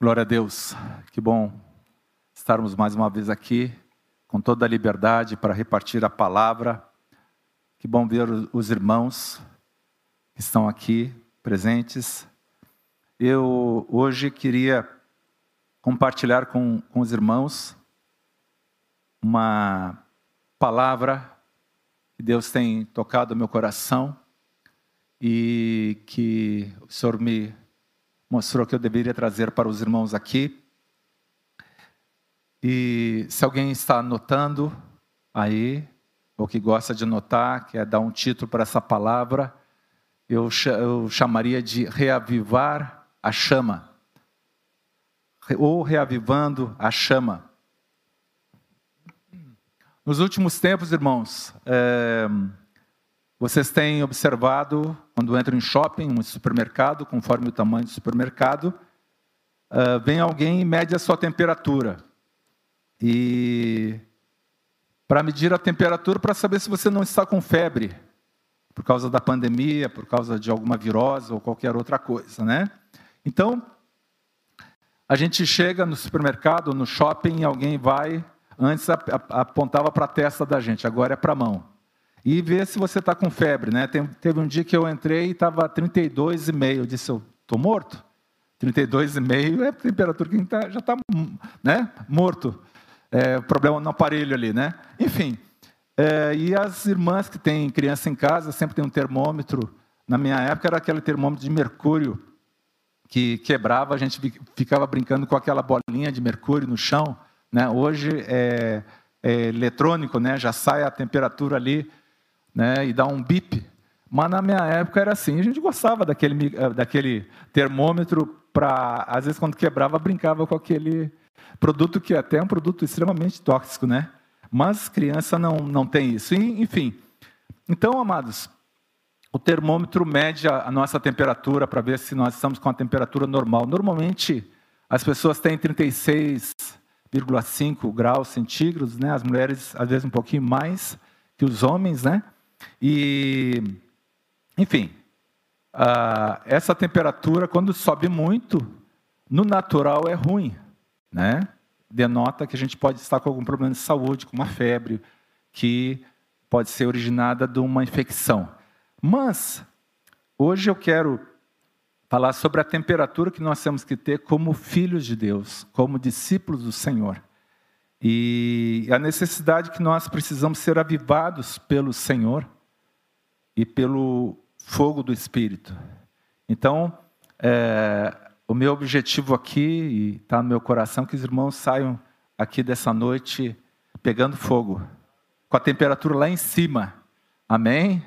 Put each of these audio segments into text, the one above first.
Glória a Deus, que bom estarmos mais uma vez aqui, com toda a liberdade para repartir a palavra. Que bom ver os irmãos que estão aqui presentes. Eu hoje queria compartilhar com, com os irmãos uma palavra que Deus tem tocado no meu coração e que o Senhor me mostrou que eu deveria trazer para os irmãos aqui. E se alguém está anotando aí, ou que gosta de anotar, quer dar um título para essa palavra, eu, eu chamaria de reavivar a chama. Ou reavivando a chama. Nos últimos tempos, irmãos, é, vocês têm observado, quando entram em shopping, um supermercado, conforme o tamanho do supermercado, uh, vem alguém e mede a sua temperatura. E para medir a temperatura, para saber se você não está com febre, por causa da pandemia, por causa de alguma virose ou qualquer outra coisa, né? Então, a gente chega no supermercado, no shopping, e alguém vai, antes apontava para a testa da gente, agora é para a mão e ver se você está com febre. Né? teve um dia que eu entrei e estava 32,5. Eu disse, eu estou morto? 32,5 é a temperatura que tá, já está né, morto. É, problema no aparelho ali, né? Enfim, é, e as irmãs que têm criança em casa sempre tem um termômetro. Na minha época era aquele termômetro de mercúrio que quebrava, a gente ficava brincando com aquela bolinha de mercúrio no chão. Né? Hoje é, é eletrônico, né? já sai a temperatura ali né, e dar um bip. Mas na minha época era assim, a gente gostava daquele, eh, daquele termômetro para, às vezes quando quebrava, brincava com aquele produto que até é um produto extremamente tóxico, né? Mas criança não, não tem isso. Enfim, então, amados, o termômetro mede a, a nossa temperatura para ver se nós estamos com a temperatura normal. Normalmente, as pessoas têm 36,5 graus centígrados, né? As mulheres, às vezes, um pouquinho mais que os homens, né? E, enfim, uh, essa temperatura, quando sobe muito, no natural é ruim, né? Denota que a gente pode estar com algum problema de saúde, com uma febre, que pode ser originada de uma infecção. Mas, hoje eu quero falar sobre a temperatura que nós temos que ter como filhos de Deus, como discípulos do Senhor. E a necessidade que nós precisamos ser avivados pelo Senhor e pelo fogo do Espírito. Então, é, o meu objetivo aqui, e está no meu coração, que os irmãos saiam aqui dessa noite pegando fogo, com a temperatura lá em cima. Amém?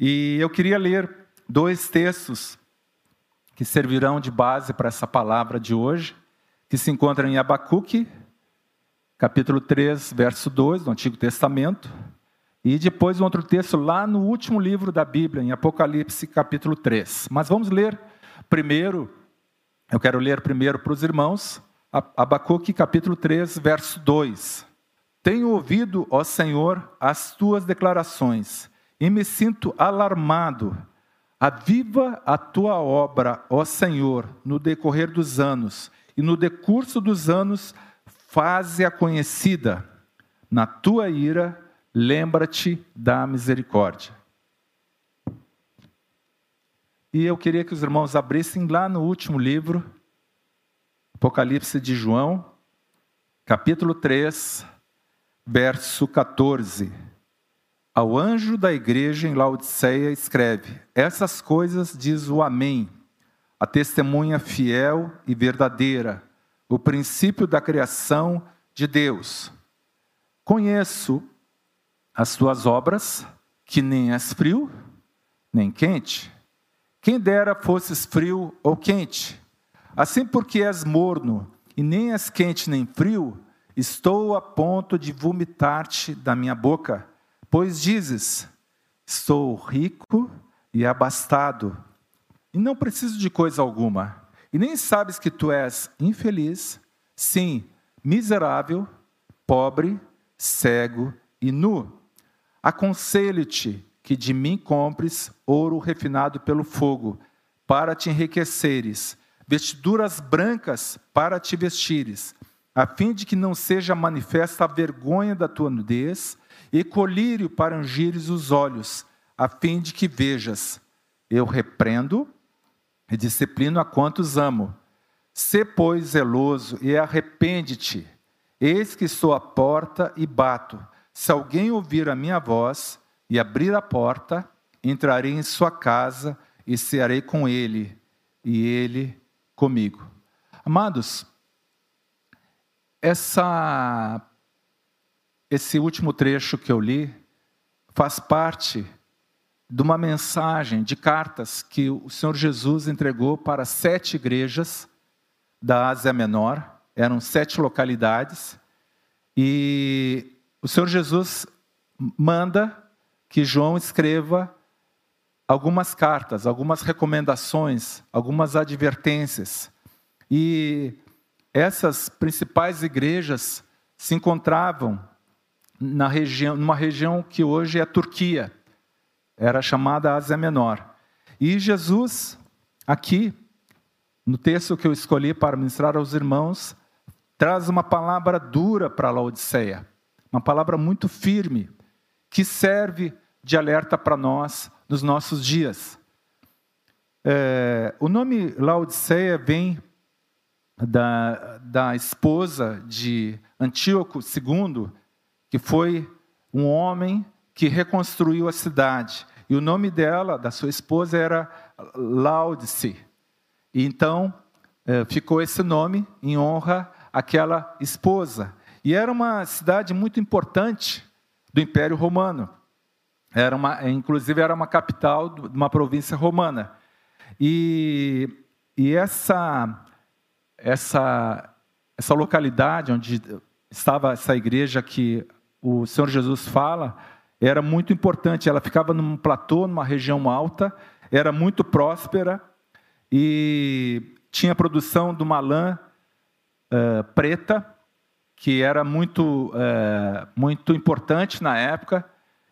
E eu queria ler dois textos que servirão de base para essa palavra de hoje, que se encontram em Abacuque, capítulo 3, verso 2 do Antigo Testamento, e depois um outro texto lá no último livro da Bíblia, em Apocalipse, capítulo 3. Mas vamos ler primeiro, eu quero ler primeiro para os irmãos, Abacuque, capítulo 3, verso 2. Tenho ouvido, ó Senhor, as tuas declarações, e me sinto alarmado. Aviva a tua obra, ó Senhor, no decorrer dos anos, e no decurso dos anos, faze-a conhecida. Na tua ira, lembra-te da misericórdia. E eu queria que os irmãos abrissem lá no último livro, Apocalipse de João, capítulo 3, verso 14. Ao anjo da igreja em Laodiceia escreve: Essas coisas diz o Amém, a testemunha fiel e verdadeira, o princípio da criação de Deus. Conheço as tuas obras, que nem és frio, nem quente. Quem dera fosses frio ou quente. Assim porque és morno, e nem és quente nem frio, estou a ponto de vomitar-te da minha boca. Pois dizes: Estou rico e abastado, e não preciso de coisa alguma. E nem sabes que tu és infeliz, sim, miserável, pobre, cego e nu. Aconselho-te que de mim compres ouro refinado pelo fogo, para te enriqueceres, vestiduras brancas para te vestires, a fim de que não seja manifesta a vergonha da tua nudez, e colírio para ungires os olhos, a fim de que vejas. Eu repreendo e disciplino a quantos amo. Sê, pois, zeloso e arrepende-te. Eis que estou à porta e bato. Se alguém ouvir a minha voz e abrir a porta, entrarei em sua casa e cearei com ele, e ele comigo. Amados, essa, esse último trecho que eu li faz parte de uma mensagem de cartas que o Senhor Jesus entregou para sete igrejas da Ásia Menor, eram sete localidades, e o Senhor Jesus manda que João escreva algumas cartas, algumas recomendações, algumas advertências. E essas principais igrejas se encontravam na região, numa região que hoje é a Turquia, era chamada Ásia Menor. E Jesus, aqui, no texto que eu escolhi para ministrar aos irmãos, traz uma palavra dura para Laodiceia, uma palavra muito firme, que serve de alerta para nós nos nossos dias. É, o nome Laodiceia vem da, da esposa de Antíoco II, que foi um homem que reconstruiu a cidade. E o nome dela, da sua esposa, era Laodice. E então é, ficou esse nome em honra àquela esposa. E era uma cidade muito importante do Império Romano. Era uma, inclusive era uma capital de uma província romana. E, e essa essa, essa localidade onde estava essa igreja que o Senhor Jesus fala, era muito importante. Ela ficava num platô, numa região alta, era muito próspera e tinha produção de uma lã uh, preta, que era muito, uh, muito importante na época.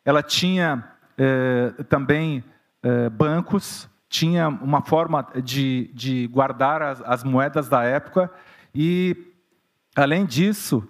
Ela tinha uh, também bancos tinha uma forma de, de guardar as, as moedas da época e, além disso,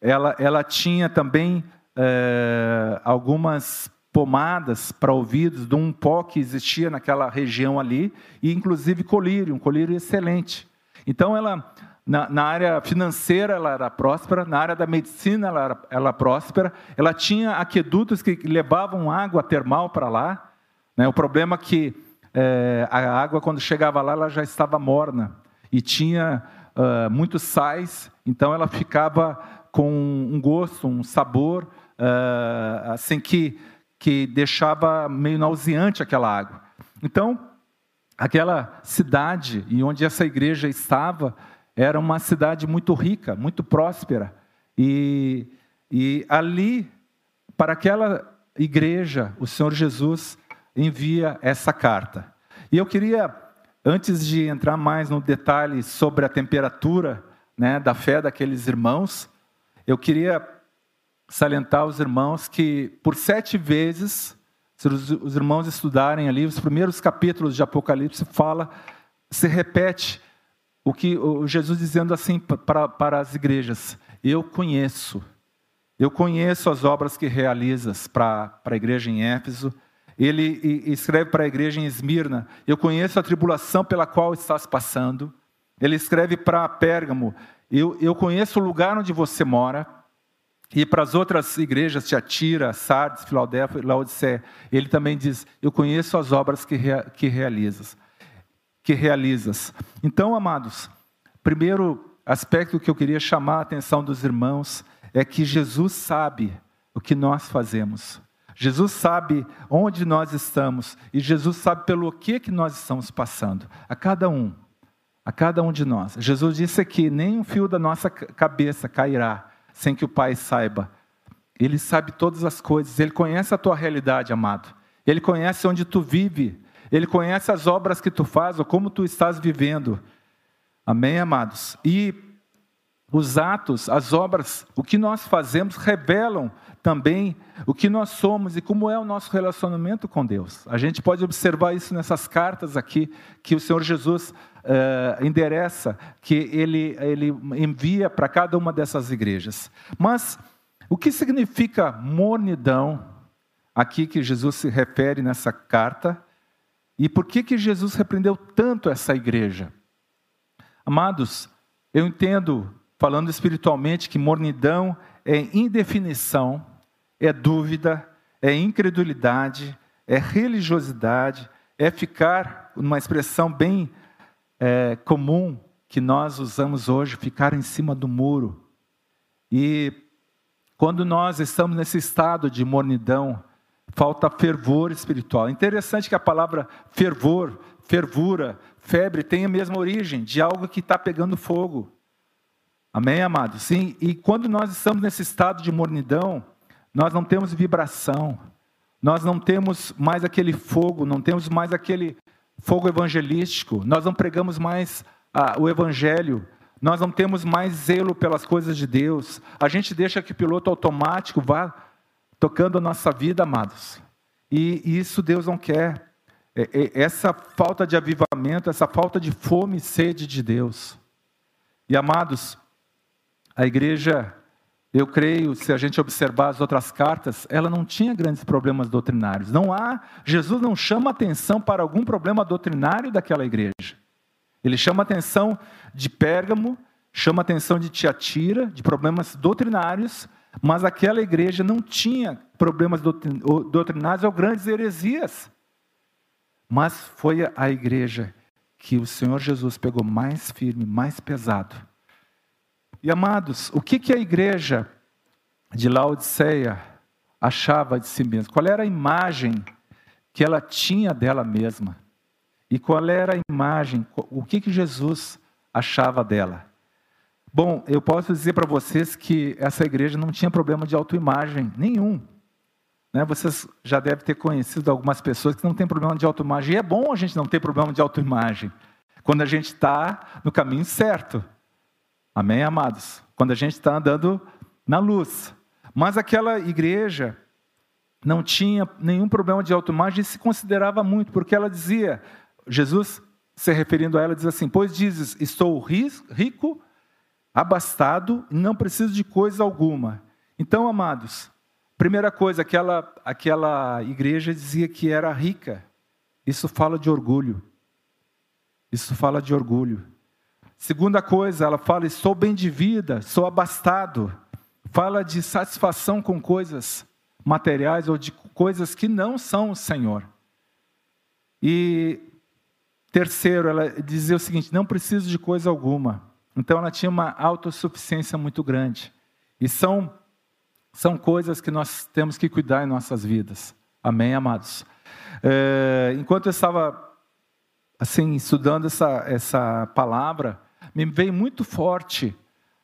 ela, ela tinha também é, algumas pomadas para ouvidos de um pó que existia naquela região ali, e inclusive colírio, um colírio excelente. Então, ela, na, na, área financeira, ela era próspera, na área da medicina, ela era, ela era próspera, ela tinha aquedutos que levavam água termal para lá. Né? O problema é que é, a água, quando chegava lá, ela já estava morna e tinha uh, muitos sais, então ela ficava com um gosto, um sabor, uh, assim que, que deixava meio nauseante aquela água. Então, aquela cidade e onde essa igreja estava era uma cidade muito rica, muito próspera. E, e ali, para aquela igreja, o Senhor Jesus envia essa carta. E eu queria, antes de entrar mais no detalhe sobre a temperatura né, da fé daqueles irmãos, eu queria salientar aos irmãos que por sete vezes, se os, os irmãos estudarem ali, os primeiros capítulos de Apocalipse fala, se repete o que o Jesus dizendo assim para, para as igrejas: Eu conheço, eu conheço as obras que realizas para, para a igreja em Éfeso, ele escreve para a igreja em Esmirna: Eu conheço a tribulação pela qual estás passando. Ele escreve para Pérgamo: eu, eu conheço o lugar onde você mora. E para as outras igrejas, Tiatira, Sardes, Filadélfia Laodicea, ele também diz: Eu conheço as obras que, rea, que realizas. Que realizas. Então, amados, primeiro aspecto que eu queria chamar a atenção dos irmãos é que Jesus sabe o que nós fazemos. Jesus sabe onde nós estamos e Jesus sabe pelo que que nós estamos passando. A cada um, a cada um de nós. Jesus disse aqui: nem um fio da nossa cabeça cairá sem que o Pai saiba. Ele sabe todas as coisas. Ele conhece a tua realidade, amado. Ele conhece onde tu vive. Ele conhece as obras que tu faz ou como tu estás vivendo. Amém, amados. E os atos, as obras, o que nós fazemos revelam também o que nós somos e como é o nosso relacionamento com Deus. A gente pode observar isso nessas cartas aqui que o Senhor Jesus uh, endereça, que ele, ele envia para cada uma dessas igrejas. Mas o que significa mornidão, aqui que Jesus se refere nessa carta, e por que, que Jesus repreendeu tanto essa igreja? Amados, eu entendo, falando espiritualmente, que mornidão é indefinição, é dúvida, é incredulidade, é religiosidade, é ficar, numa expressão bem é, comum que nós usamos hoje, ficar em cima do muro. E quando nós estamos nesse estado de mornidão, falta fervor espiritual. Interessante que a palavra fervor, fervura, febre tem a mesma origem de algo que está pegando fogo. Amém, amados? Sim, e quando nós estamos nesse estado de mornidão, nós não temos vibração, nós não temos mais aquele fogo, não temos mais aquele fogo evangelístico, nós não pregamos mais ah, o evangelho, nós não temos mais zelo pelas coisas de Deus, a gente deixa que o piloto automático vá tocando a nossa vida, amados. E, isso Deus não quer. É, é, essa falta de avivamento, essa falta de fome e sede de Deus. E amados, a igreja, eu creio, se a gente observar as outras cartas, ela não tinha grandes problemas doutrinários. Não há, Jesus não chama atenção para algum problema doutrinário daquela igreja. Ele chama atenção de Pérgamo, chama atenção de Tiatira, de problemas doutrinários, mas aquela igreja não tinha problemas doutrinários ou grandes heresias. Mas foi a igreja que o Senhor Jesus pegou mais firme, mais pesado. E amados, o que, que a igreja de Laodiceia achava de si mesma? Qual era a imagem que ela tinha dela mesma? E qual era a imagem, o que, que Jesus achava dela? Bom, eu posso dizer para vocês que essa igreja não tinha problema de autoimagem nenhum. Né? Vocês já devem ter conhecido algumas pessoas que não têm problema de autoimagem. E é bom a gente não ter problema de autoimagem, quando a gente está no caminho certo. Amém, amados? Quando a gente está andando na luz. Mas aquela igreja não tinha nenhum problema de autoimagem e se considerava muito, porque ela dizia, Jesus se referindo a ela, diz assim: Pois dizes, estou rico abastado não preciso de coisa alguma. Então, amados, primeira coisa, aquela, aquela igreja dizia que era rica. Isso fala de orgulho. Isso fala de orgulho. Segunda coisa, ela fala: estou bem de vida, sou abastado. Fala de satisfação com coisas materiais ou de coisas que não são o Senhor. E terceiro, ela dizia o seguinte: não preciso de coisa alguma. Então ela tinha uma autossuficiência muito grande. E são, são coisas que nós temos que cuidar em nossas vidas. Amém, amados? É, enquanto eu estava assim estudando essa, essa palavra, me veio muito forte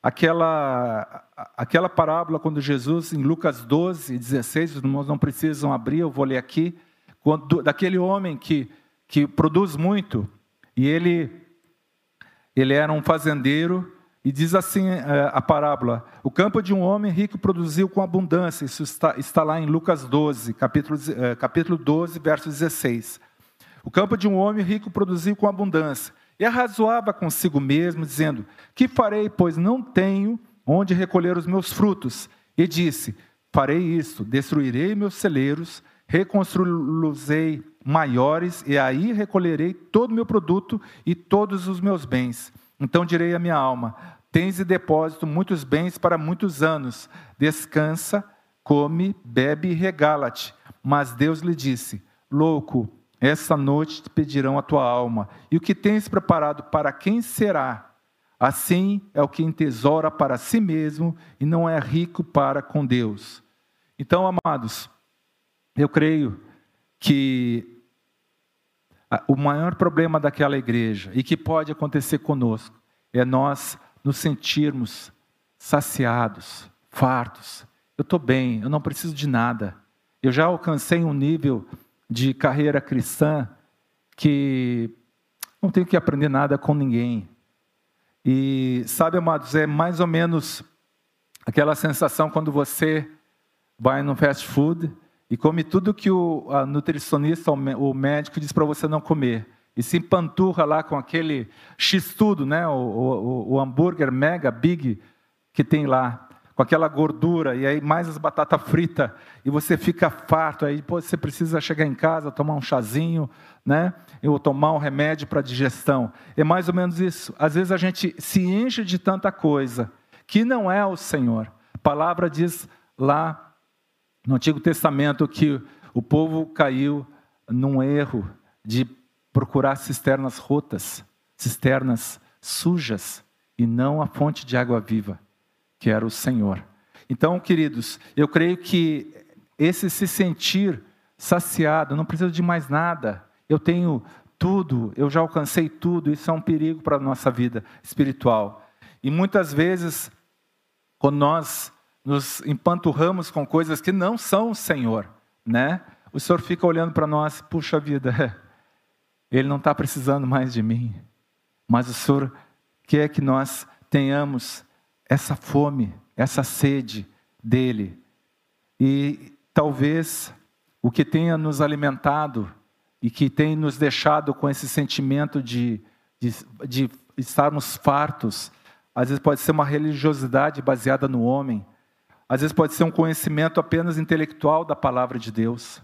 aquela, aquela parábola quando Jesus, em Lucas 12, 16, os irmãos não precisam abrir, eu vou ler aqui, quando, daquele homem que, que produz muito, e ele ele era um fazendeiro e diz assim é, a parábola: O campo de um homem rico produziu com abundância. Isso está, está lá em Lucas 12, capítulo, é, capítulo 12, verso 16. O campo de um homem rico produziu com abundância. E arrazoava consigo mesmo, dizendo: Que farei, pois não tenho onde recolher os meus frutos? E disse: Farei isto: destruirei meus celeiros, reconstruí-los-ei maiores, e aí recolherei todo o meu produto e todos os meus bens. Então direi à minha alma: Tens de depósito muitos bens para muitos anos. Descansa, come, bebe e regala-te. Mas Deus lhe disse: Louco, essa noite te pedirão a tua alma. E o que tens preparado para quem será? Assim é o que entesoura para si mesmo e não é rico para com Deus. Então, amados, eu creio que o maior problema daquela igreja e que pode acontecer conosco é nós nos sentirmos saciados, fartos. Eu estou bem, eu não preciso de nada. Eu já alcancei um nível de carreira cristã que não tenho que aprender nada com ninguém. E sabe, amados, é mais ou menos aquela sensação quando você vai no fast food e come tudo que o nutricionista, o médico diz para você não comer. E se empanturra lá com aquele x-tudo, né? O, o, o, hambúrguer mega big que tem lá, com aquela gordura, e aí mais as batatas fritas, e você fica farto, aí você precisa chegar em casa, tomar um chazinho, né? Ou tomar um remédio para digestão. É mais ou menos isso. Às vezes a gente se enche de tanta coisa que não é o Senhor. A palavra diz lá no Antigo Testamento que o povo caiu num erro de procurar cisternas rotas, cisternas sujas, e não a fonte de água viva, que era o Senhor. Então, queridos, eu creio que esse se sentir saciado, não preciso de mais nada, eu tenho tudo, eu já alcancei tudo, isso é um perigo para a nossa vida espiritual. E muitas vezes, quando nós nos empanturramos com coisas que não são o Senhor, né? O Senhor fica olhando para nós, puxa vida, ele não está precisando mais de mim, mas o Senhor quer que nós tenhamos essa fome, essa sede dele. E talvez o que tenha nos alimentado e que tem nos deixado com esse sentimento de, de, de estarmos fartos, às vezes pode ser uma religiosidade baseada no homem, às vezes pode ser um conhecimento apenas intelectual da palavra de Deus.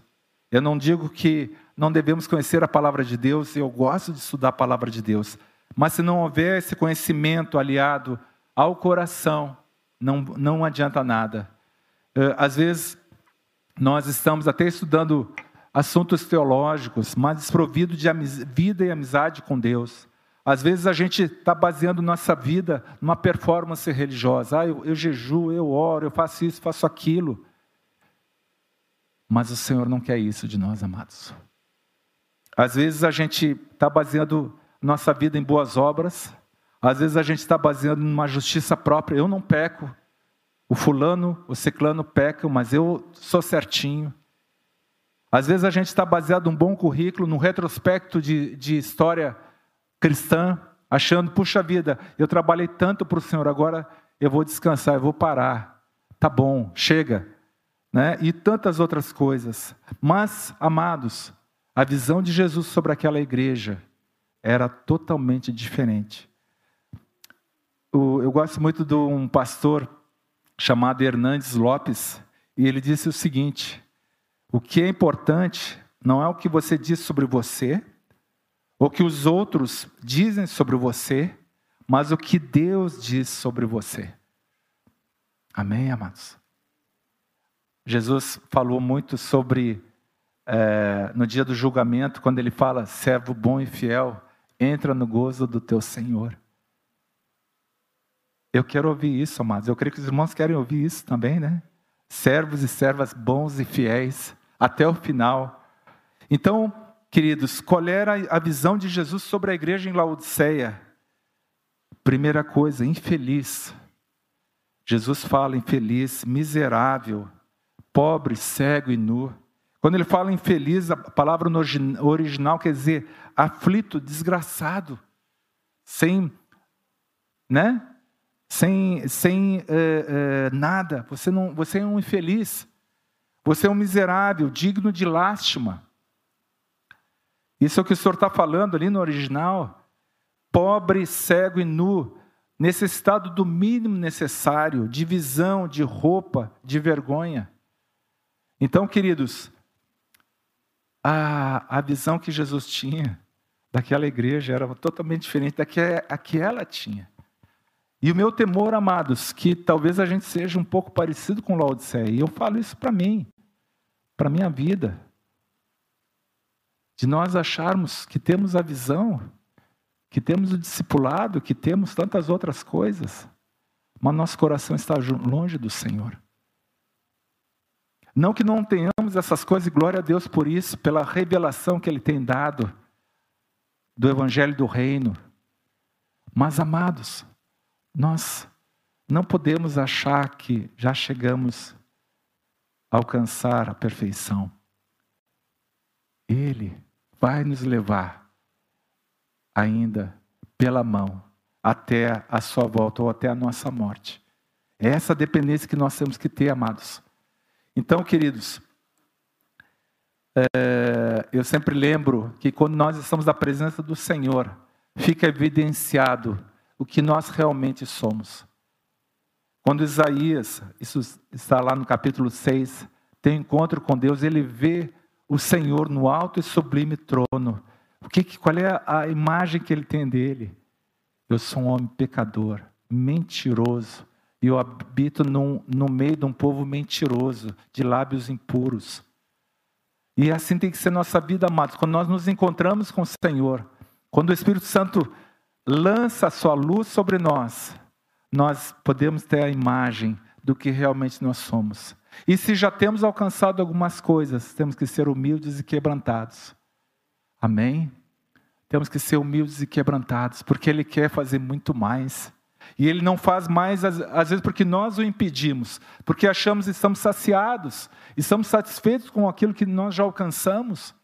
Eu não digo que não devemos conhecer a palavra de Deus, eu gosto de estudar a palavra de Deus, mas se não houver esse conhecimento aliado ao coração, não, não adianta nada. Eh, às vezes, nós estamos até estudando assuntos teológicos, mas desprovido de vida e amizade com Deus. Às vezes a gente está baseando nossa vida numa performance religiosa. Ah, eu, eu jejuo, eu oro, eu faço isso, faço aquilo. Mas o Senhor não quer isso de nós, amados. Às vezes a gente está baseando nossa vida em boas obras, às vezes a gente está baseando numa justiça própria. Eu não peco, o fulano, o ciclano pecam, mas eu sou certinho. Às vezes a gente está baseado num bom currículo, num retrospecto de, de história cristã, achando, puxa vida, eu trabalhei tanto para o Senhor, agora eu vou descansar, eu vou parar. Tá bom, chega. Né? E tantas outras coisas. Mas, amados, a visão de Jesus sobre aquela igreja era totalmente diferente. Eu gosto muito de um pastor chamado Hernandes Lopes, e ele disse o seguinte: o que é importante não é o que você diz sobre você, o que os outros dizem sobre você, mas o que Deus diz sobre você. Amém, amados? Jesus falou muito sobre, é, no dia do julgamento, quando ele fala, servo bom e fiel, entra no gozo do teu Senhor. Eu quero ouvir isso, amados. Eu creio que os irmãos querem ouvir isso também, né? Servos e servas bons e fiéis, até o final. Então, Queridos, qual era a visão de Jesus sobre a igreja em Laodiceia? Primeira coisa, infeliz. Jesus fala infeliz, miserável, pobre, cego e nu. Quando ele fala infeliz, a palavra original quer dizer aflito, desgraçado, sem, né? Sem, sem é, é, nada. Você não, você é um infeliz. Você é um miserável, digno de lástima. Isso é o que o Senhor está falando ali no original. Pobre, cego e nu, necessitado do mínimo necessário, de visão, de roupa, de vergonha. Então, queridos, a, a visão que Jesus tinha daquela igreja era totalmente diferente da que, a que ela tinha. E o meu temor, amados, que talvez a gente seja um pouco parecido com Laodiceia, e eu falo isso para mim, para minha vida de nós acharmos que temos a visão, que temos o discipulado, que temos tantas outras coisas, mas nosso coração está longe do Senhor. Não que não tenhamos essas coisas, e glória a Deus por isso, pela revelação que Ele tem dado do Evangelho do Reino. Mas, amados, nós não podemos achar que já chegamos a alcançar a perfeição. Ele vai nos levar ainda pela mão até a sua volta ou até a nossa morte. É essa dependência que nós temos que ter, amados. Então, queridos, é, eu sempre lembro que quando nós estamos na presença do Senhor, fica evidenciado o que nós realmente somos. Quando Isaías, isso está lá no capítulo 6, tem encontro com Deus, ele vê o Senhor no alto e sublime trono. O que, qual é a imagem que ele tem dele? Eu sou um homem pecador, mentiroso, e eu habito num, no meio de um povo mentiroso, de lábios impuros. E assim tem que ser nossa vida, amados. Quando nós nos encontramos com o Senhor, quando o Espírito Santo lança a sua luz sobre nós, nós podemos ter a imagem do que realmente nós somos. E se já temos alcançado algumas coisas, temos que ser humildes e quebrantados. Amém? Temos que ser humildes e quebrantados, porque Ele quer fazer muito mais. E Ele não faz mais, às, vezes, porque nós o impedimos, porque achamos que estamos saciados, estamos satisfeitos com aquilo que nós já alcançamos.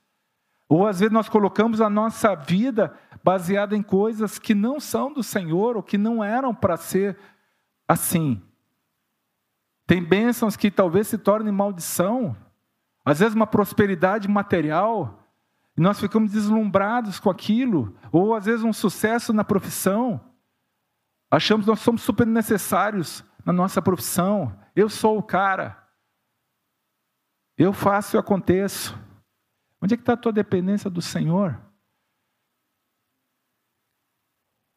Ou às vezes nós colocamos a nossa vida baseada em coisas que não são do Senhor, ou que não eram para ser assim. Tem bênçãos que talvez se tornem maldição, às vezes uma prosperidade material, e nós ficamos deslumbrados com aquilo, ou às vezes um sucesso na profissão. Achamos que nós somos super necessários na nossa profissão. Eu sou o cara. Eu faço e aconteço. Onde é que está a tua dependência do Senhor?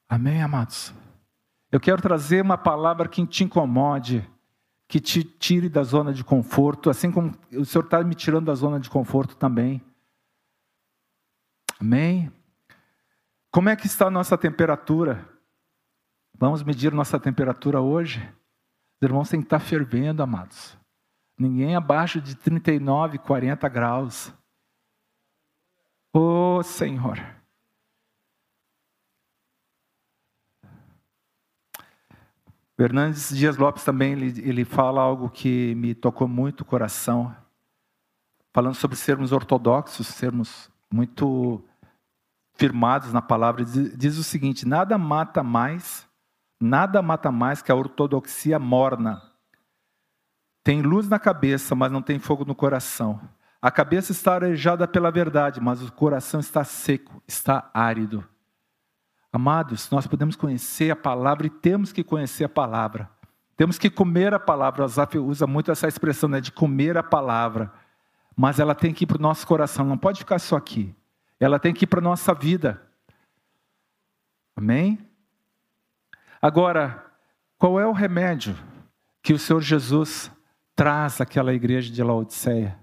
Amém, amados? Eu quero trazer uma palavra que te incomode, que te tire da zona de conforto, assim como o Senhor está me tirando da zona de conforto também. Amém? Como é que está a nossa temperatura? Vamos medir nossa temperatura hoje? Os irmãos têm que estar fervendo, amados. Ninguém abaixo de 39, 40 graus. Ô oh, Senhor. Fernandes Dias Lopes também ele, ele fala algo que me tocou muito o coração, falando sobre sermos ortodoxos, sermos muito firmados na palavra, diz, diz o seguinte: nada mata mais, nada mata mais que a ortodoxia morna. Tem luz na cabeça, mas não tem fogo no coração. A cabeça está arejada pela verdade, mas o coração está seco, está árido. Amados, nós podemos conhecer a palavra e temos que conhecer a palavra. Temos que comer a palavra. O Zaf usa muito essa expressão né, de comer a palavra mas ela tem que ir para o nosso coração, não pode ficar só aqui. Ela tem que ir para a nossa vida. Amém? Agora, qual é o remédio que o Senhor Jesus traz àquela igreja de Laodiceia?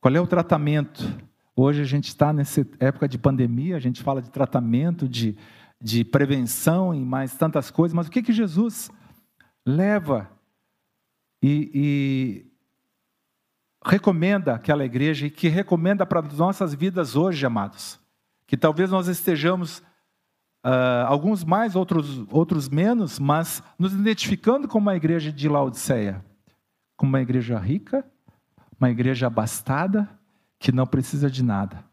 Qual é o tratamento? Hoje a gente está nessa época de pandemia, a gente fala de tratamento, de, de prevenção e mais tantas coisas, mas o que, que Jesus leva e, e recomenda aquela igreja e que recomenda para as nossas vidas hoje, amados. Que talvez nós estejamos, uh, alguns mais, outros, outros menos, mas nos identificando como uma igreja de Laodiceia. Como uma igreja rica, uma igreja abastada, que não precisa de nada.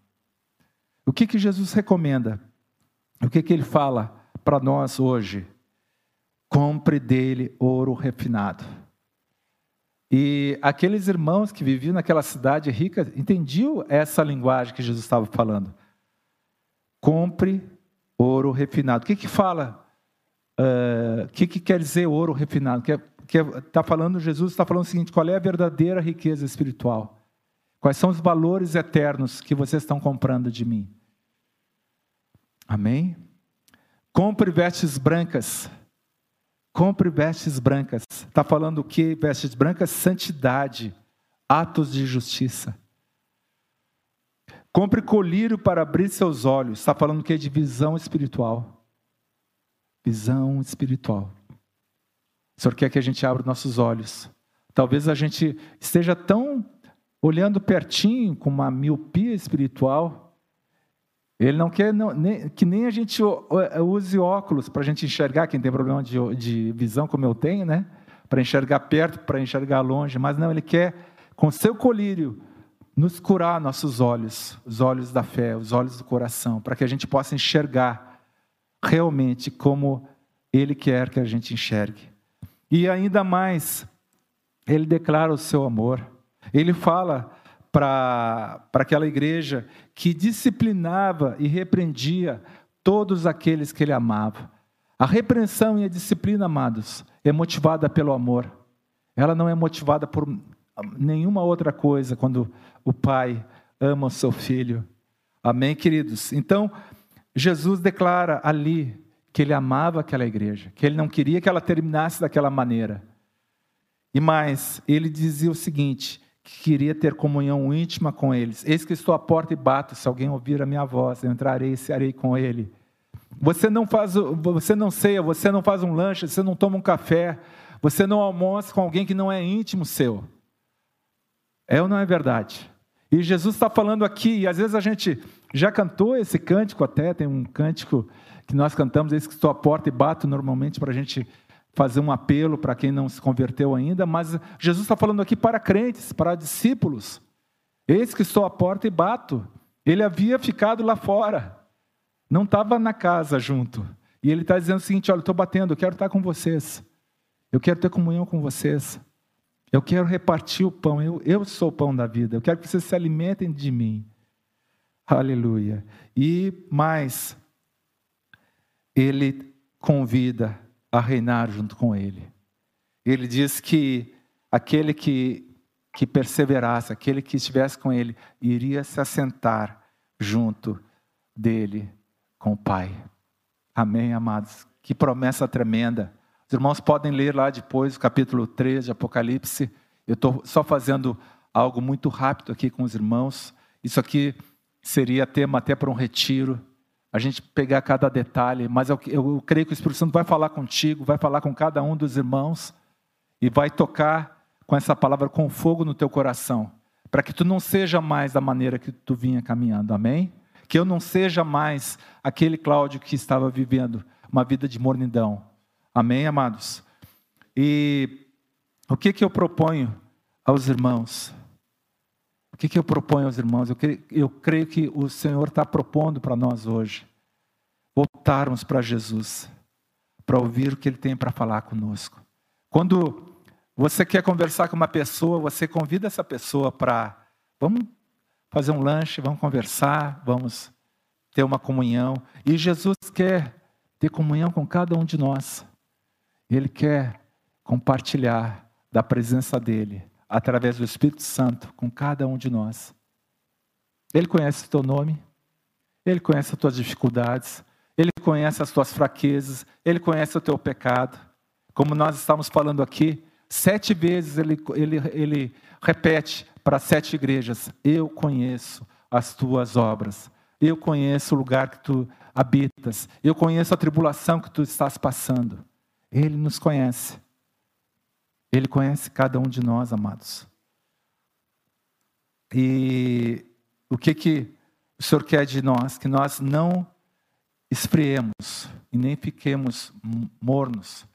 O que, que Jesus recomenda? O que, que ele fala para nós hoje? Compre dele ouro refinado. E aqueles irmãos que viviam naquela cidade rica entendiam essa linguagem que Jesus estava falando. Compre ouro refinado. O que que fala? Uh, o que, que quer dizer ouro refinado? Que está é, falando Jesus está falando o seguinte: qual é a verdadeira riqueza espiritual? Quais são os valores eternos que vocês estão comprando de mim? Amém? Compre vestes brancas Compre vestes brancas. Está falando o que? Vestes brancas, santidade, atos de justiça. Compre colírio para abrir seus olhos. Está falando o que? De visão espiritual. Visão espiritual. O Senhor quer que a gente abra nossos olhos. Talvez a gente esteja tão olhando pertinho, com uma miopia espiritual, ele não quer não, nem, que nem a gente use óculos para a gente enxergar, quem tem problema de, de visão como eu tenho, né? Para enxergar perto, para enxergar longe, mas não, ele quer, com seu colírio, nos curar nossos olhos, os olhos da fé, os olhos do coração, para que a gente possa enxergar realmente como Ele quer que a gente enxergue. E ainda mais, Ele declara o seu amor. Ele fala para aquela igreja que disciplinava e repreendia todos aqueles que Ele amava. A repreensão e a disciplina, amados, é motivada pelo amor. Ela não é motivada por nenhuma outra coisa quando o pai ama o seu filho. Amém, queridos? Então, Jesus declara ali que ele amava aquela igreja, que ele não queria que ela terminasse daquela maneira. E mais, ele dizia o seguinte: que queria ter comunhão íntima com eles. Eis que estou à porta e bato, se alguém ouvir a minha voz, eu entrarei e cearei com ele. Você não faz, você não ceia, você não faz um lanche, você não toma um café, você não almoça com alguém que não é íntimo seu. É ou não é verdade? E Jesus está falando aqui, e às vezes a gente já cantou esse cântico até, tem um cântico que nós cantamos, esse que estou à porta e bato normalmente para a gente fazer um apelo para quem não se converteu ainda, mas Jesus está falando aqui para crentes, para discípulos. Eis que estou à porta e bato. Ele havia ficado lá fora, não estava na casa junto. E ele está dizendo o seguinte: olha, estou batendo, eu quero estar com vocês. Eu quero ter comunhão com vocês. Eu quero repartir o pão. Eu, eu sou o pão da vida. Eu quero que vocês se alimentem de mim. Aleluia. E mais, ele convida a reinar junto com ele. Ele diz que aquele que, que perseverasse, aquele que estivesse com ele, iria se assentar junto dele com o Pai. Amém, amados? Que promessa tremenda. Os irmãos podem ler lá depois o capítulo 3 de Apocalipse. Eu estou só fazendo algo muito rápido aqui com os irmãos. Isso aqui seria tema até para um retiro. A gente pegar cada detalhe, mas eu, eu creio que o Espírito Santo vai falar contigo, vai falar com cada um dos irmãos e vai tocar com essa palavra com fogo no teu coração, para que tu não seja mais da maneira que tu vinha caminhando. Amém? Que eu não seja mais aquele Cláudio que estava vivendo uma vida de mornidão, Amém, amados? E o que, que eu proponho aos irmãos? Que, que eu proponho aos irmãos? Eu creio, eu creio que o Senhor está propondo para nós hoje voltarmos para Jesus, para ouvir o que Ele tem para falar conosco. Quando você quer conversar com uma pessoa, você convida essa pessoa para. Vamos fazer um lanche, vamos conversar, vamos ter uma comunhão. E Jesus quer ter comunhão com cada um de nós. Ele quer compartilhar da presença dele através do Espírito Santo com cada um de nós. Ele conhece o teu nome, ele conhece as tuas dificuldades, ele conhece as tuas fraquezas, ele conhece o teu pecado. Como nós estamos falando aqui, sete vezes ele, ele, ele repete para sete igrejas: Eu conheço as tuas obras, eu conheço o lugar que tu habitas, eu conheço a tribulação que tu estás passando. Ele nos conhece. Ele conhece cada um de nós, amados. E o que que o Senhor quer de nós? Que nós não esfriemos e nem fiquemos mornos.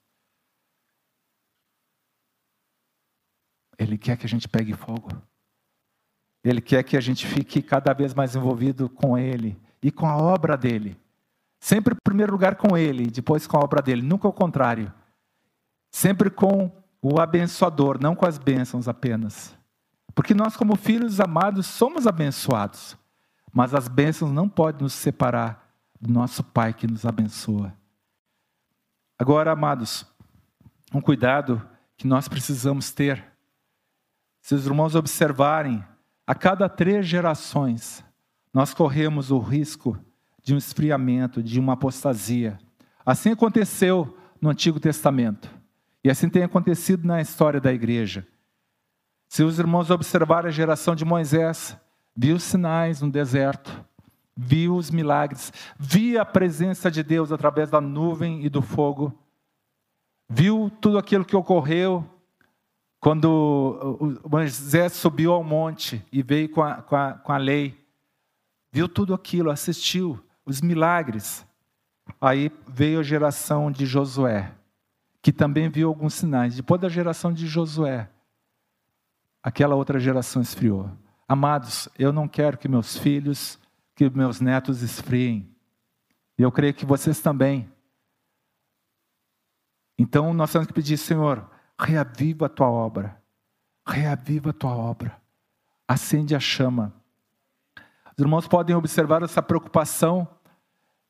Ele quer que a gente pegue fogo. Ele quer que a gente fique cada vez mais envolvido com Ele e com a obra dele. Sempre em primeiro lugar com Ele, depois com a obra dele, nunca o contrário. Sempre com o abençoador, não com as bênçãos apenas. Porque nós, como filhos amados, somos abençoados. Mas as bênçãos não podem nos separar do nosso Pai que nos abençoa. Agora, amados, um cuidado que nós precisamos ter. Se os irmãos observarem, a cada três gerações, nós corremos o risco de um esfriamento, de uma apostasia. Assim aconteceu no Antigo Testamento. E assim tem acontecido na história da igreja. Se os irmãos observarem a geração de Moisés, viu sinais no deserto, viu os milagres, viu a presença de Deus através da nuvem e do fogo, viu tudo aquilo que ocorreu quando Moisés subiu ao monte e veio com a, com a, com a lei, viu tudo aquilo, assistiu, os milagres. Aí veio a geração de Josué, que também viu alguns sinais. Depois da geração de Josué, aquela outra geração esfriou. Amados, eu não quero que meus filhos, que meus netos esfriem. E eu creio que vocês também. Então nós temos que pedir, Senhor, reaviva a tua obra. Reaviva a tua obra. Acende a chama. Os irmãos podem observar essa preocupação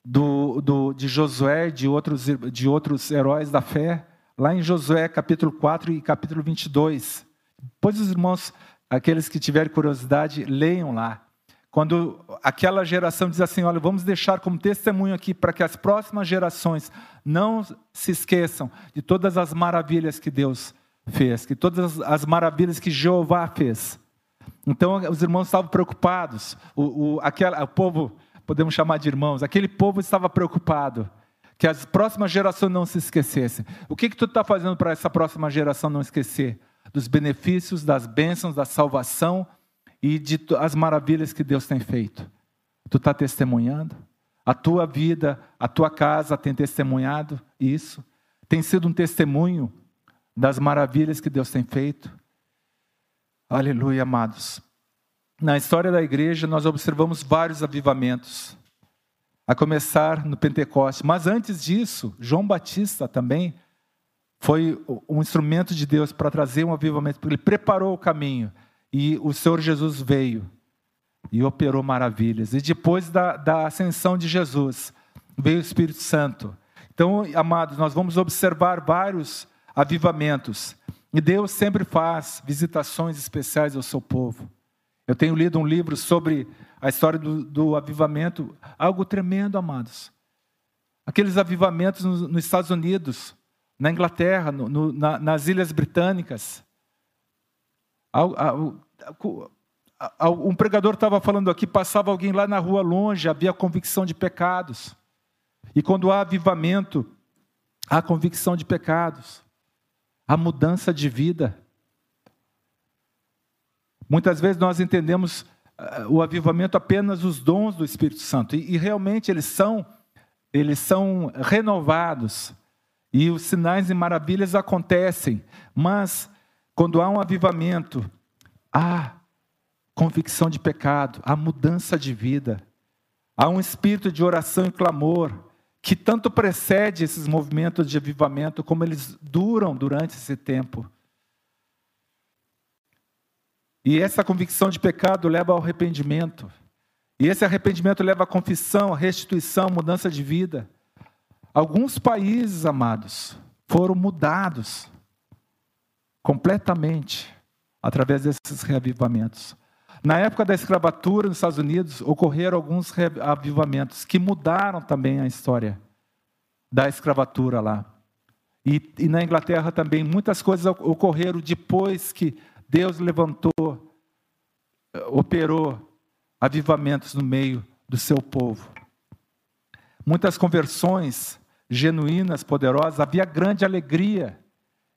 do, do, de Josué, de outros, de outros heróis da fé, lá em Josué capítulo 4 e capítulo 22. Depois os irmãos, aqueles que tiverem curiosidade, leiam lá. Quando aquela geração diz assim: olha, vamos deixar como testemunho aqui para que as próximas gerações não se esqueçam de todas as maravilhas que Deus fez, que todas as maravilhas que Jeová fez. Então os irmãos estavam preocupados, o, o, aquela, o povo podemos chamar de irmãos, aquele povo estava preocupado que as próximas gerações não se esquecessem. O que, que tu está fazendo para essa próxima geração não esquecer? Dos benefícios, das bênçãos, da salvação e de as maravilhas que Deus tem feito. Tu está testemunhando? A tua vida, a tua casa tem testemunhado isso? Tem sido um testemunho das maravilhas que Deus tem feito? Aleluia, amados. Na história da igreja, nós observamos vários avivamentos, a começar no Pentecoste. Mas antes disso, João Batista também foi um instrumento de Deus para trazer um avivamento, porque ele preparou o caminho e o Senhor Jesus veio e operou maravilhas. E depois da, da ascensão de Jesus, veio o Espírito Santo. Então, amados, nós vamos observar vários avivamentos. E Deus sempre faz visitações especiais ao seu povo. Eu tenho lido um livro sobre a história do, do avivamento, algo tremendo, amados. Aqueles avivamentos nos, nos Estados Unidos, na Inglaterra, no, no, na, nas Ilhas Britânicas. Um pregador estava falando aqui, passava alguém lá na rua longe, havia convicção de pecados. E quando há avivamento, há convicção de pecados, há mudança de vida. Muitas vezes nós entendemos uh, o avivamento apenas os dons do Espírito Santo. E, realmente eles são eles são renovados. E os sinais e maravilhas acontecem, mas quando há um avivamento, há convicção de pecado, há mudança de vida, há um espírito de oração e clamor que tanto precede esses movimentos de avivamento como eles duram durante esse tempo. E essa convicção de pecado leva ao arrependimento. E esse arrependimento leva à confissão, à restituição, mudança de vida. Alguns países, amados, foram mudados completamente através desses reavivamentos. Na época da escravatura nos Estados Unidos, ocorreram alguns reavivamentos que mudaram também a história da escravatura lá. E, e na Inglaterra também, muitas coisas ocorreram depois que Deus levantou, operou avivamentos no meio do seu povo. Muitas conversões genuínas, poderosas, havia grande alegria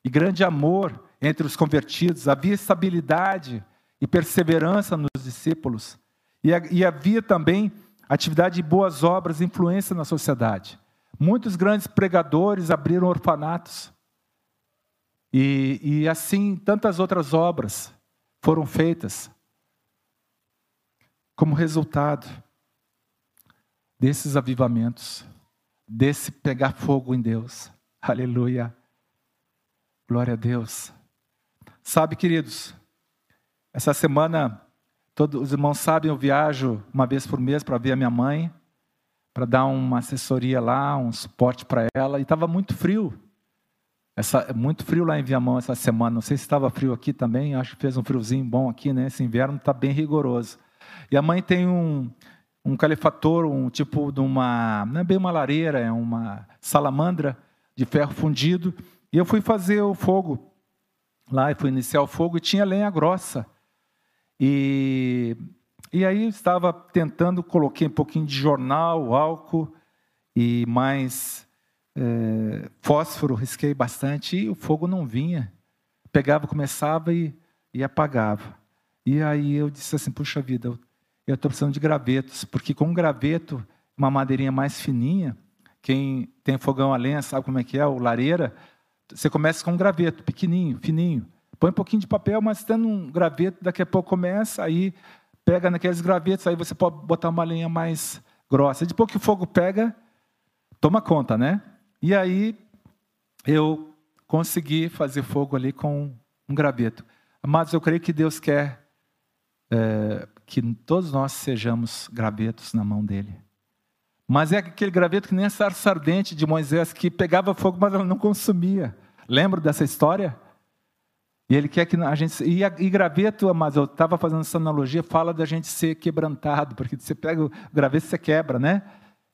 e grande amor entre os convertidos, havia estabilidade e perseverança nos discípulos, e, havia também atividade de boas obras, influência na sociedade. Muitos grandes pregadores abriram orfanatos, e, e assim tantas outras obras foram feitas como resultado desses avivamentos, desse pegar fogo em Deus. Aleluia. Glória a Deus. Sabe, queridos, essa semana, todos os irmãos sabem, eu viajo uma vez por mês para ver a minha mãe, para dar uma assessoria lá, um suporte para ela, e estava muito frio. Essa, muito frio lá em Viamão essa semana. Não sei se estava frio aqui também, acho que fez um friozinho bom aqui, né? Esse inverno está bem rigoroso. E a mãe tem um, um calefator, um tipo de uma. Não é bem uma lareira, é uma salamandra de ferro fundido. E eu fui fazer o fogo lá e fui iniciar o fogo e tinha lenha grossa. E, e aí estava tentando, coloquei um pouquinho de jornal, álcool e mais é, fósforo, risquei bastante e o fogo não vinha. Pegava, começava e, e apagava. E aí eu disse assim, puxa vida, eu estou precisando de gravetos, porque com um graveto, uma madeirinha mais fininha, quem tem fogão a lenha sabe como é que é, o lareira, você começa com um graveto, pequenininho, fininho. Põe um pouquinho de papel, mas tendo um graveto, daqui a pouco começa, aí pega naqueles gravetos, aí você pode botar uma lenha mais grossa. Depois que o fogo pega, toma conta, né? E aí eu consegui fazer fogo ali com um graveto. Amados, eu creio que Deus quer é, que todos nós sejamos gravetos na mão dele. Mas é aquele graveto que nem a sarça ardente de Moisés, que pegava fogo, mas ela não consumia. Lembra dessa história? E ele quer que a gente. E, a, e graveto, mas eu estava fazendo essa analogia, fala da gente ser quebrantado, porque você pega o graveto você quebra, né?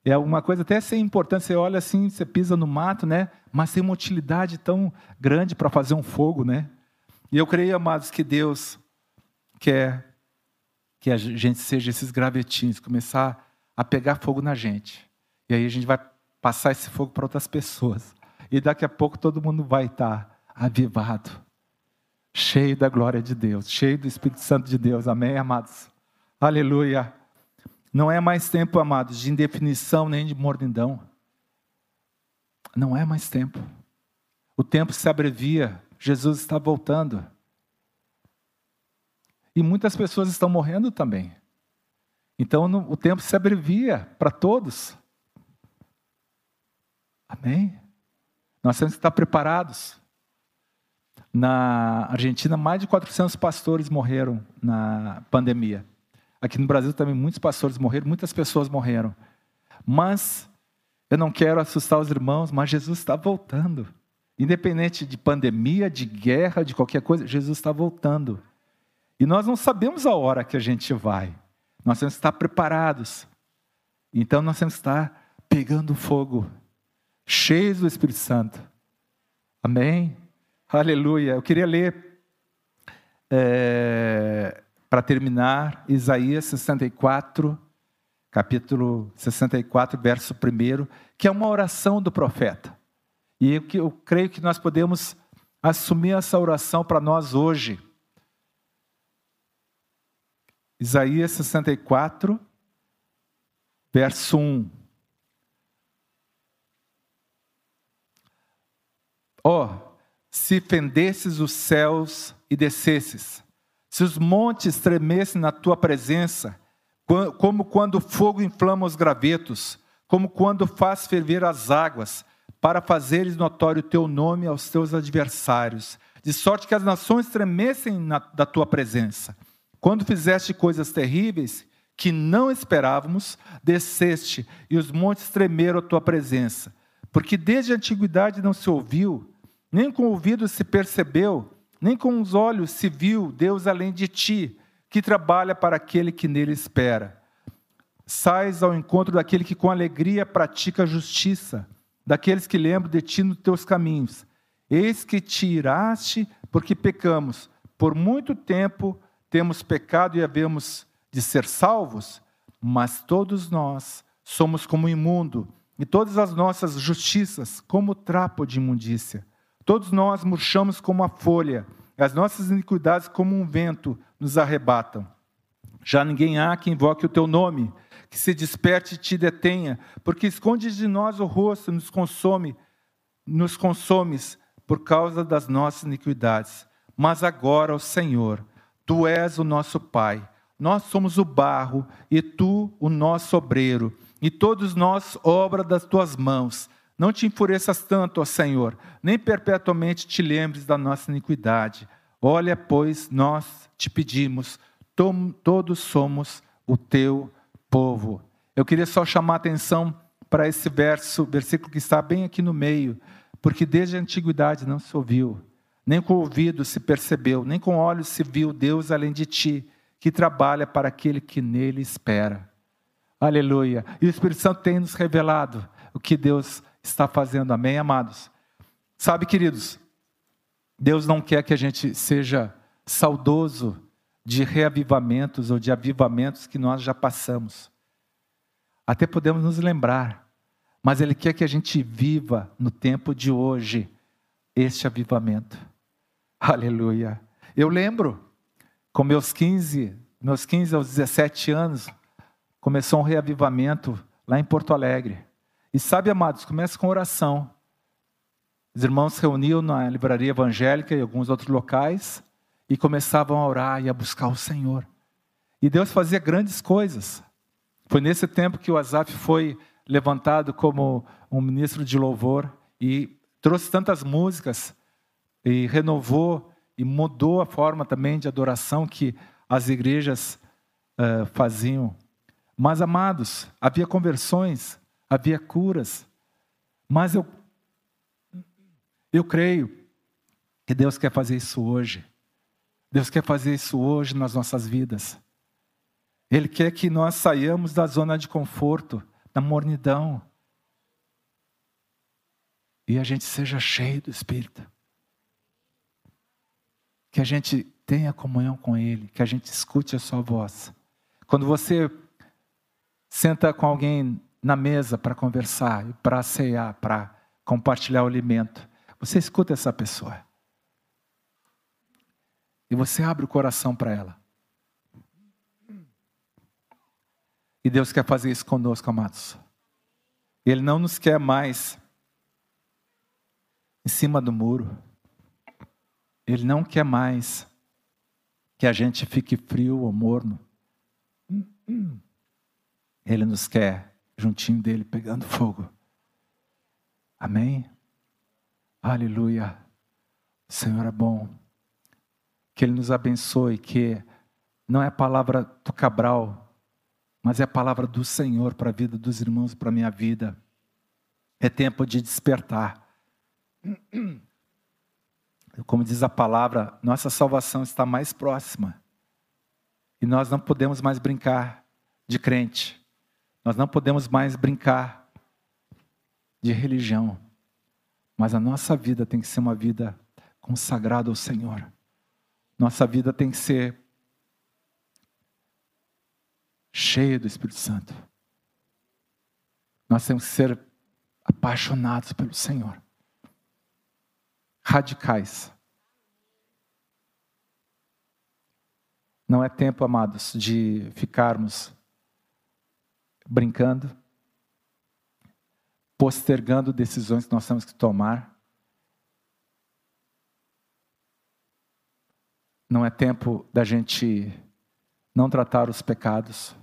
É uma coisa até ser importante, você olha assim, você pisa no mato, né? Mas tem uma utilidade tão grande para fazer um fogo, né? E eu creio, amados, que Deus quer que a gente seja esses gravetinhos, começar a pegar fogo na gente. E aí a gente vai passar esse fogo para outras pessoas. E daqui a pouco todo mundo vai estar avivado, cheio da glória de Deus, cheio do Espírito Santo de Deus. Amém, amados? Aleluia. Não é mais tempo, amados, de indefinição nem de mordidão. Não é mais tempo. O tempo se abrevia. Jesus está voltando. E muitas pessoas estão morrendo também. Então o tempo se abrevia para todos. Amém? Nós temos que estar preparados. Na Argentina, mais de 400 pastores morreram na pandemia. Aqui no Brasil também muitos pastores morreram, muitas pessoas morreram. Mas eu não quero assustar os irmãos, mas Jesus está voltando. Independente de pandemia, de guerra, de qualquer coisa, Jesus está voltando. E nós não sabemos a hora que a gente vai. Nós temos que estar preparados. Então nós temos que estar pegando fogo, cheios do Espírito Santo. Amém? Aleluia. Eu queria ler, é, para terminar, Isaías 64, capítulo 64, verso 1, que é uma oração do profeta. E eu, eu creio que nós podemos assumir essa oração para nós hoje. Isaías 64, verso 1. Ó, oh, se fendesses os céus e descesses, se os montes tremessem na tua presença, como quando o fogo inflama os gravetos, como quando faz ferver as águas, para fazeres notório o teu nome aos teus adversários, de sorte que as nações tremessem na, da tua presença. Quando fizeste coisas terríveis que não esperávamos, desceste e os montes tremeram a tua presença. Porque desde a antiguidade não se ouviu, nem com o ouvido se percebeu, nem com os olhos se viu Deus além de ti, que trabalha para aquele que nele espera. Sais ao encontro daquele que com alegria pratica a justiça, daqueles que lembram de ti nos teus caminhos. Eis que te iraste porque pecamos. Por muito tempo temos pecado e havemos de ser salvos, mas todos nós somos como imundo, e todas as nossas justiças como trapo de imundícia. Todos nós murchamos como a folha, as nossas iniquidades como um vento nos arrebatam. Já ninguém há que invoque o teu nome, que se desperte e te detenha, porque escondes de nós o rosto, nos consome, nos consomes por causa das nossas iniquidades. Mas agora, ó Senhor, Tu és o nosso Pai, nós somos o barro e tu o nosso obreiro, e todos nós obra das tuas mãos. Não te enfureças tanto, ó Senhor, nem perpetuamente te lembres da nossa iniquidade. Olha, pois, nós te pedimos, todos somos o teu povo. Eu queria só chamar a atenção para esse verso, versículo que está bem aqui no meio, porque desde a antiguidade não se ouviu nem com o ouvido se percebeu, nem com olhos se viu Deus além de ti, que trabalha para aquele que nele espera. Aleluia. E o Espírito Santo tem nos revelado o que Deus está fazendo. Amém, amados? Sabe, queridos, Deus não quer que a gente seja saudoso de reavivamentos ou de avivamentos que nós já passamos. Até podemos nos lembrar, mas Ele quer que a gente viva no tempo de hoje este avivamento. Aleluia. Eu lembro, com meus 15, meus 15 aos 17 anos, começou um reavivamento lá em Porto Alegre. E sabe, amados, começa com oração. Os irmãos se reuniam na livraria evangélica e alguns outros locais e começavam a orar e a buscar o Senhor. E Deus fazia grandes coisas. Foi nesse tempo que o Azaf foi levantado como um ministro de louvor e trouxe tantas músicas e renovou e mudou a forma também de adoração que as igrejas uh, faziam. Mas, amados, havia conversões, havia curas, mas eu, eu creio que Deus quer fazer isso hoje. Deus quer fazer isso hoje nas nossas vidas. Ele quer que nós saiamos da zona de conforto, da mornidão, e a gente seja cheio do Espírito. Que a gente tenha comunhão com Ele, que a gente escute a Sua voz. Quando você senta com alguém na mesa para conversar, para ceiar, para compartilhar o alimento, você escuta essa pessoa. E você abre o coração para ela. E Deus quer fazer isso conosco, amados. Ele não nos quer mais em cima do muro. Ele não quer mais que a gente fique frio ou morno. Ele nos quer juntinho dele, pegando fogo. Amém? Aleluia. O Senhor é bom. Que Ele nos abençoe, que não é a palavra do Cabral, mas é a palavra do Senhor para a vida dos irmãos, para a minha vida. É tempo de despertar. Como diz a palavra, nossa salvação está mais próxima. E nós não podemos mais brincar de crente. Nós não podemos mais brincar de religião. Mas a nossa vida tem que ser uma vida consagrada ao Senhor. Nossa vida tem que ser cheia do Espírito Santo. Nós temos que ser apaixonados pelo Senhor radicais. Não é tempo, amados, de ficarmos brincando, postergando decisões que nós temos que tomar. Não é tempo da gente não tratar os pecados,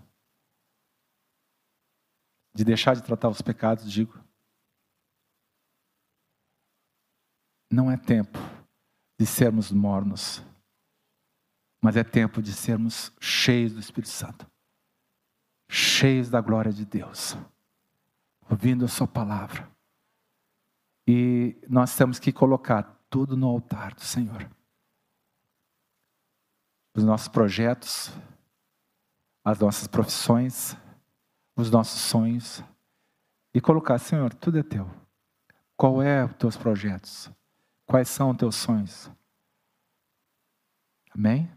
de deixar de tratar os pecados, digo. não é tempo de sermos mornos, mas é tempo de sermos cheios do Espírito Santo, cheios da glória de Deus, ouvindo a Sua palavra. E nós temos que colocar tudo no altar do Senhor. Os nossos projetos, as nossas profissões, os nossos sonhos, e colocar, Senhor, tudo é teu. Qual é os teus projetos? Quais são os teus sonhos? Amém?